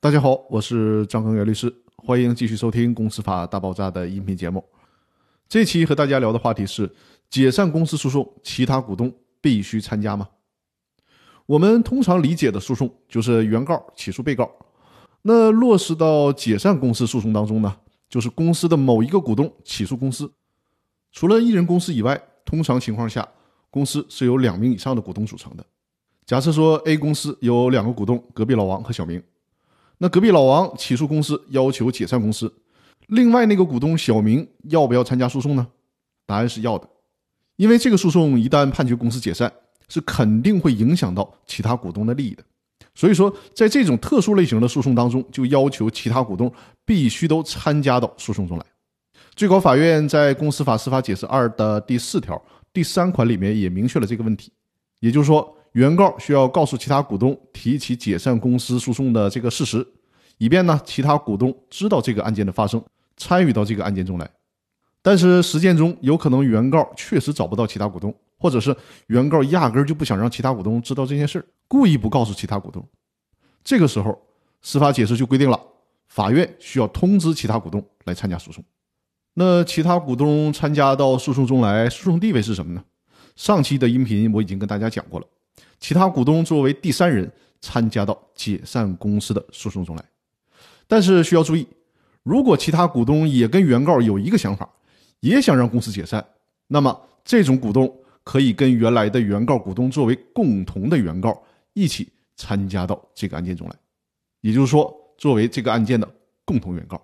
大家好，我是张根源律师，欢迎继续收听《公司法大爆炸》的音频节目。这期和大家聊的话题是：解散公司诉讼，其他股东必须参加吗？我们通常理解的诉讼就是原告起诉被告，那落实到解散公司诉讼当中呢，就是公司的某一个股东起诉公司。除了一人公司以外，通常情况下，公司是由两名以上的股东组成的。假设说 A 公司有两个股东，隔壁老王和小明。那隔壁老王起诉公司，要求解散公司。另外那个股东小明要不要参加诉讼呢？答案是要的，因为这个诉讼一旦判决公司解散，是肯定会影响到其他股东的利益的。所以说，在这种特殊类型的诉讼当中，就要求其他股东必须都参加到诉讼中来。最高法院在《公司法司法解释二》的第四条第三款里面也明确了这个问题，也就是说。原告需要告诉其他股东提起解散公司诉讼的这个事实，以便呢其他股东知道这个案件的发生，参与到这个案件中来。但是实践中有可能原告确实找不到其他股东，或者是原告压根就不想让其他股东知道这件事故意不告诉其他股东。这个时候，司法解释就规定了，法院需要通知其他股东来参加诉讼。那其他股东参加到诉讼中来，诉讼地位是什么呢？上期的音频我已经跟大家讲过了。其他股东作为第三人参加到解散公司的诉讼中来，但是需要注意，如果其他股东也跟原告有一个想法，也想让公司解散，那么这种股东可以跟原来的原告股东作为共同的原告一起参加到这个案件中来，也就是说，作为这个案件的共同原告。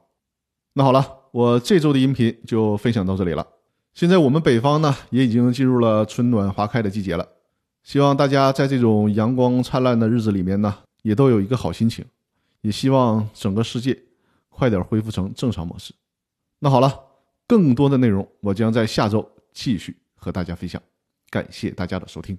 那好了，我这周的音频就分享到这里了。现在我们北方呢，也已经进入了春暖花开的季节了。希望大家在这种阳光灿烂的日子里面呢，也都有一个好心情，也希望整个世界快点恢复成正常模式。那好了，更多的内容我将在下周继续和大家分享，感谢大家的收听。